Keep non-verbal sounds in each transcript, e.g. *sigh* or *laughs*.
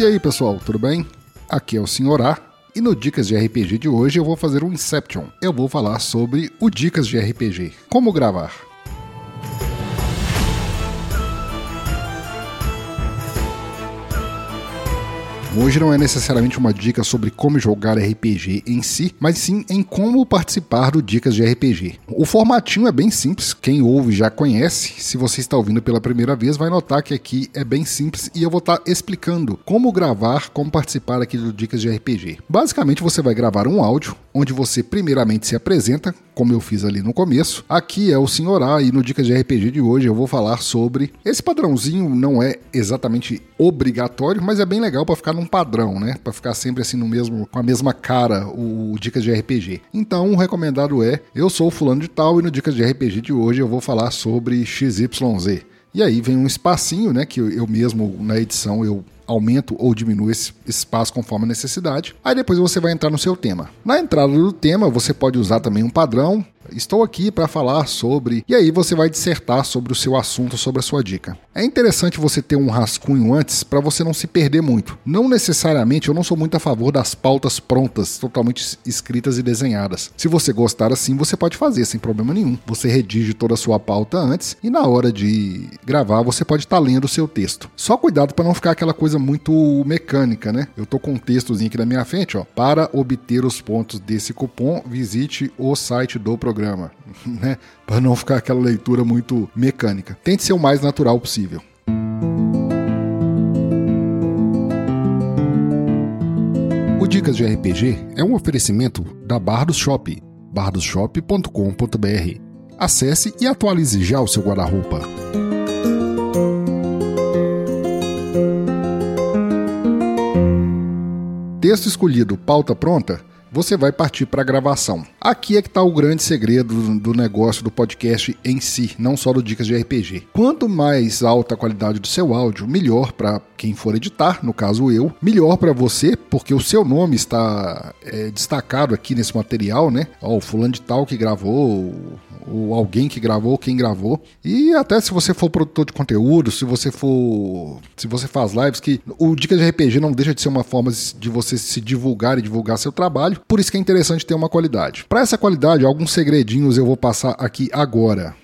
E aí, pessoal, tudo bem? Aqui é o Sr. A. E no Dicas de RPG de hoje eu vou fazer um Inception. Eu vou falar sobre o Dicas de RPG. Como gravar. Hoje não é necessariamente uma dica sobre como jogar RPG em si, mas sim em como participar do Dicas de RPG. O formatinho é bem simples, quem ouve já conhece. Se você está ouvindo pela primeira vez, vai notar que aqui é bem simples e eu vou estar explicando como gravar, como participar aqui do Dicas de RPG. Basicamente, você vai gravar um áudio onde você primeiramente se apresenta, como eu fiz ali no começo. Aqui é o Senhor A e no Dicas de RPG de hoje eu vou falar sobre esse padrãozinho não é exatamente obrigatório, mas é bem legal para ficar num padrão, né? Para ficar sempre assim no mesmo com a mesma cara o, Dicas de RPG. Então, o recomendado é: eu sou fulano de tal e no Dicas de RPG de hoje eu vou falar sobre XYZ. E aí vem um espacinho, né, que eu mesmo na edição eu aumento ou diminuo esse espaço conforme a necessidade. Aí depois você vai entrar no seu tema. Na entrada do tema, você pode usar também um padrão Estou aqui para falar sobre. E aí você vai dissertar sobre o seu assunto, sobre a sua dica. É interessante você ter um rascunho antes para você não se perder muito. Não necessariamente, eu não sou muito a favor das pautas prontas, totalmente escritas e desenhadas. Se você gostar assim, você pode fazer sem problema nenhum. Você redige toda a sua pauta antes e na hora de gravar você pode estar tá lendo o seu texto. Só cuidado para não ficar aquela coisa muito mecânica, né? Eu tô com um textozinho aqui na minha frente, ó. Para obter os pontos desse cupom, visite o site do programa programa, *laughs* né? Para não ficar aquela leitura muito mecânica. Tente ser o mais natural possível. O Dicas de RPG é um oferecimento da Bardos Shop, bardosshop.com.br. Acesse e atualize já o seu guarda-roupa. Texto escolhido, pauta pronta você vai partir para a gravação. Aqui é que está o grande segredo do negócio do podcast em si, não só do Dicas de RPG. Quanto mais alta a qualidade do seu áudio, melhor para quem for editar, no caso eu, melhor para você, porque o seu nome está é, destacado aqui nesse material, né? Ó, o fulano de tal que gravou, ou alguém que gravou, quem gravou. E até se você for produtor de conteúdo, se você for. Se você faz lives, que o Dicas de RPG não deixa de ser uma forma de você se divulgar e divulgar seu trabalho. Por isso que é interessante ter uma qualidade. Para essa qualidade, alguns segredinhos eu vou passar aqui agora.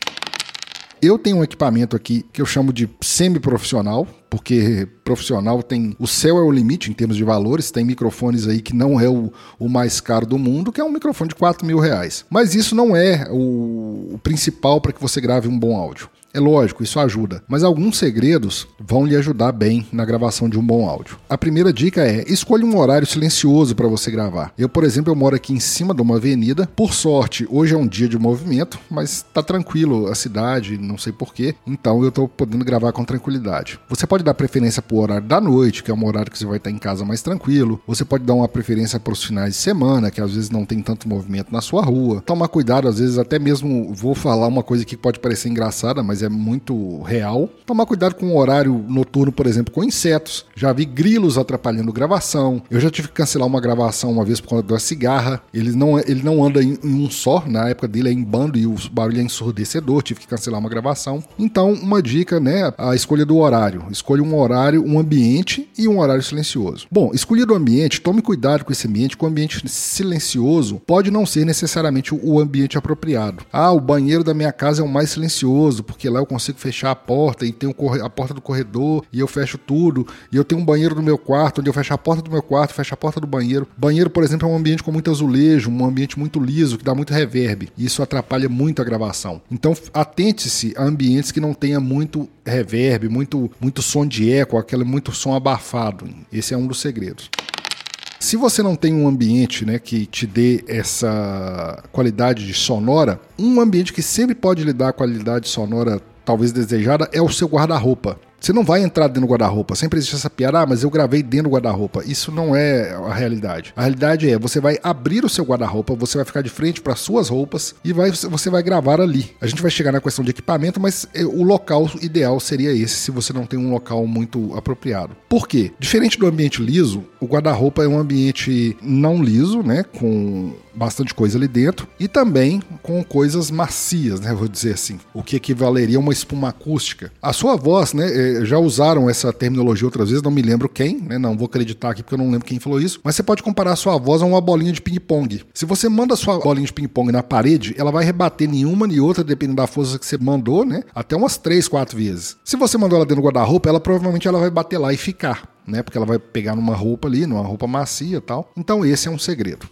Eu tenho um equipamento aqui que eu chamo de semi-profissional, porque profissional tem. O céu é o limite em termos de valores. Tem microfones aí que não é o, o mais caro do mundo, que é um microfone de 4 mil reais. Mas isso não é o, o principal para que você grave um bom áudio. É lógico, isso ajuda, mas alguns segredos vão lhe ajudar bem na gravação de um bom áudio. A primeira dica é: escolha um horário silencioso para você gravar. Eu, por exemplo, eu moro aqui em cima de uma avenida. Por sorte, hoje é um dia de movimento, mas tá tranquilo a cidade, não sei porquê, então eu tô podendo gravar com tranquilidade. Você pode dar preferência pro horário da noite, que é um horário que você vai estar em casa mais tranquilo. Você pode dar uma preferência para os finais de semana, que às vezes não tem tanto movimento na sua rua. Tomar cuidado, às vezes até mesmo vou falar uma coisa que pode parecer engraçada, mas é é muito real. Tomar cuidado com o horário noturno, por exemplo, com insetos. Já vi grilos atrapalhando gravação. Eu já tive que cancelar uma gravação uma vez por conta da cigarra. Ele não, ele não anda em, em um só, na época dele é em bando e o barulho é ensurdecedor. Tive que cancelar uma gravação. Então, uma dica, né? A escolha do horário. Escolha um horário, um ambiente e um horário silencioso. Bom, escolhido o ambiente, tome cuidado com esse ambiente, que o ambiente silencioso pode não ser necessariamente o ambiente apropriado. Ah, o banheiro da minha casa é o mais silencioso, porque lá eu consigo fechar a porta e tem a porta do corredor e eu fecho tudo. E eu tenho um banheiro no meu quarto, onde eu fecho a porta do meu quarto, fecho a porta do banheiro. Banheiro, por exemplo, é um ambiente com muito azulejo, um ambiente muito liso, que dá muito reverb. E isso atrapalha muito a gravação. Então, atente-se a ambientes que não tenha muito reverb, muito, muito som de eco, aquele muito som abafado. Esse é um dos segredos. Se você não tem um ambiente né, que te dê essa qualidade de sonora, um ambiente que sempre pode lhe dar a qualidade sonora talvez desejada é o seu guarda-roupa. Você não vai entrar dentro do guarda-roupa. Sempre existe essa piada, ah, mas eu gravei dentro do guarda-roupa. Isso não é a realidade. A realidade é, você vai abrir o seu guarda-roupa, você vai ficar de frente para suas roupas e vai, você vai gravar ali. A gente vai chegar na questão de equipamento, mas é, o local ideal seria esse, se você não tem um local muito apropriado. Por quê? Diferente do ambiente liso, o guarda-roupa é um ambiente não liso, né, com bastante coisa ali dentro e também com coisas macias, né, vou dizer assim, o que equivaleria a uma espuma acústica. A sua voz, né, é, já usaram essa terminologia outras vezes, não me lembro quem, né? Não vou acreditar aqui porque eu não lembro quem falou isso. Mas você pode comparar a sua voz a uma bolinha de ping-pong. Se você manda a sua bolinha de ping-pong na parede, ela vai rebater nenhuma nem outra, dependendo da força que você mandou, né? Até umas três, quatro vezes. Se você mandou ela dentro do guarda-roupa, ela provavelmente ela vai bater lá e ficar. Né, porque ela vai pegar numa roupa ali, numa roupa macia e tal. Então esse é um segredo.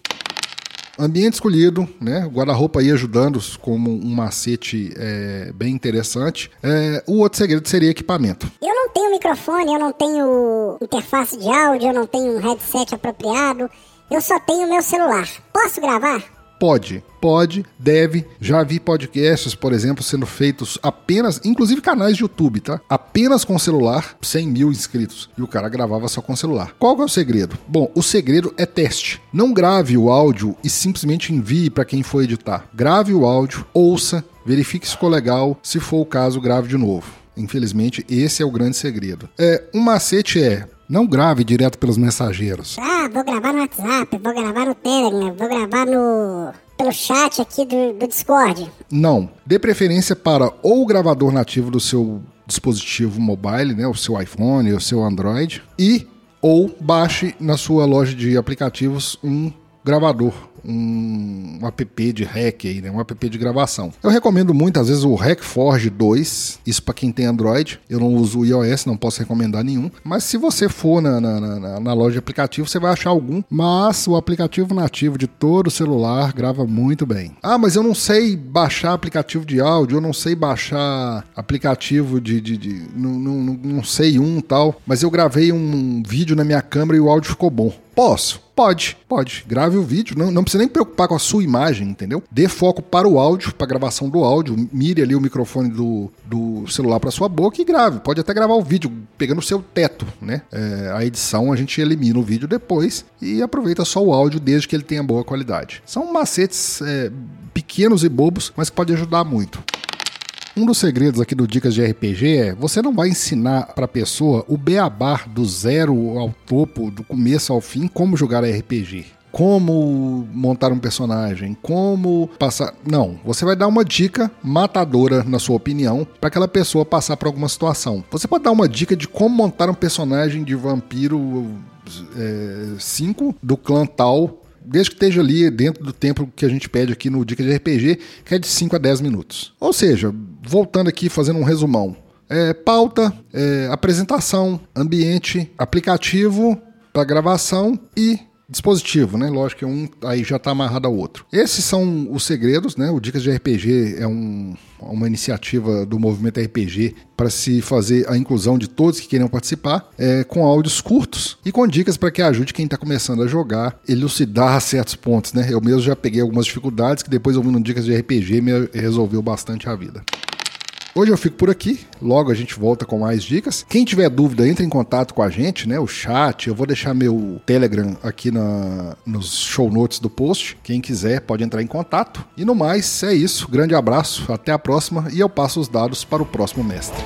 Ambiente escolhido, né? Guarda-roupa aí ajudando como um macete é, bem interessante. É, o outro segredo seria equipamento. Eu não tenho microfone, eu não tenho interface de áudio, eu não tenho um headset apropriado. Eu só tenho meu celular. Posso gravar? Pode, pode, deve. Já vi podcasts, por exemplo, sendo feitos apenas, inclusive canais de YouTube, tá? Apenas com celular, 100 mil inscritos. E o cara gravava só com celular. Qual é o segredo? Bom, o segredo é teste. Não grave o áudio e simplesmente envie para quem for editar. Grave o áudio, ouça, verifique se ficou legal. Se for o caso, grave de novo. Infelizmente, esse é o grande segredo. É, um macete é não grave direto pelos mensageiros. Ah, vou gravar no WhatsApp, vou gravar no Telegram, vou gravar no pelo chat aqui do, do Discord. Não. Dê preferência para ou o gravador nativo do seu dispositivo mobile, né, o seu iPhone, o seu Android, e ou baixe na sua loja de aplicativos um gravador um, um app de hack aí, né? Um app de gravação. Eu recomendo muito, às vezes, o Hackforge 2, isso para quem tem Android. Eu não uso o iOS, não posso recomendar nenhum. Mas se você for na, na, na, na loja de aplicativo, você vai achar algum. Mas o aplicativo nativo de todo celular grava muito bem. Ah, mas eu não sei baixar aplicativo de áudio, eu não sei baixar aplicativo de. de, de não, não, não sei um tal. Mas eu gravei um vídeo na minha câmera e o áudio ficou bom. Posso? Pode, pode. Grave o vídeo, não, não precisa nem preocupar com a sua imagem, entendeu? Dê foco para o áudio, para a gravação do áudio, mire ali o microfone do, do celular para sua boca e grave. Pode até gravar o vídeo pegando o seu teto, né? É, a edição a gente elimina o vídeo depois e aproveita só o áudio desde que ele tenha boa qualidade. São macetes é, pequenos e bobos, mas que pode ajudar muito. Um dos segredos aqui do Dicas de RPG é você não vai ensinar para a pessoa o beabá do zero ao topo, do começo ao fim, como jogar RPG como montar um personagem, como passar. Não, você vai dar uma dica matadora, na sua opinião, para aquela pessoa passar por alguma situação. Você pode dar uma dica de como montar um personagem de vampiro 5 é, do clã tal desde que esteja ali dentro do tempo que a gente pede aqui no Dica de RPG, que é de 5 a 10 minutos. Ou seja, voltando aqui, fazendo um resumão. É, pauta, é, apresentação, ambiente, aplicativo para gravação e dispositivo, né? Lógico que um aí já está amarrado ao outro. Esses são os segredos, né? O Dicas de RPG é um, uma iniciativa do movimento RPG para se fazer a inclusão de todos que queiram participar, é, com áudios curtos e com dicas para que ajude quem está começando a jogar, elucidar certos pontos, né? Eu mesmo já peguei algumas dificuldades que depois ouvindo Dicas de RPG me resolveu bastante a vida. Hoje eu fico por aqui, logo a gente volta com mais dicas. Quem tiver dúvida, entre em contato com a gente, né? O chat, eu vou deixar meu Telegram aqui na, nos show notes do post. Quem quiser pode entrar em contato. E no mais, é isso. Grande abraço, até a próxima e eu passo os dados para o próximo mestre.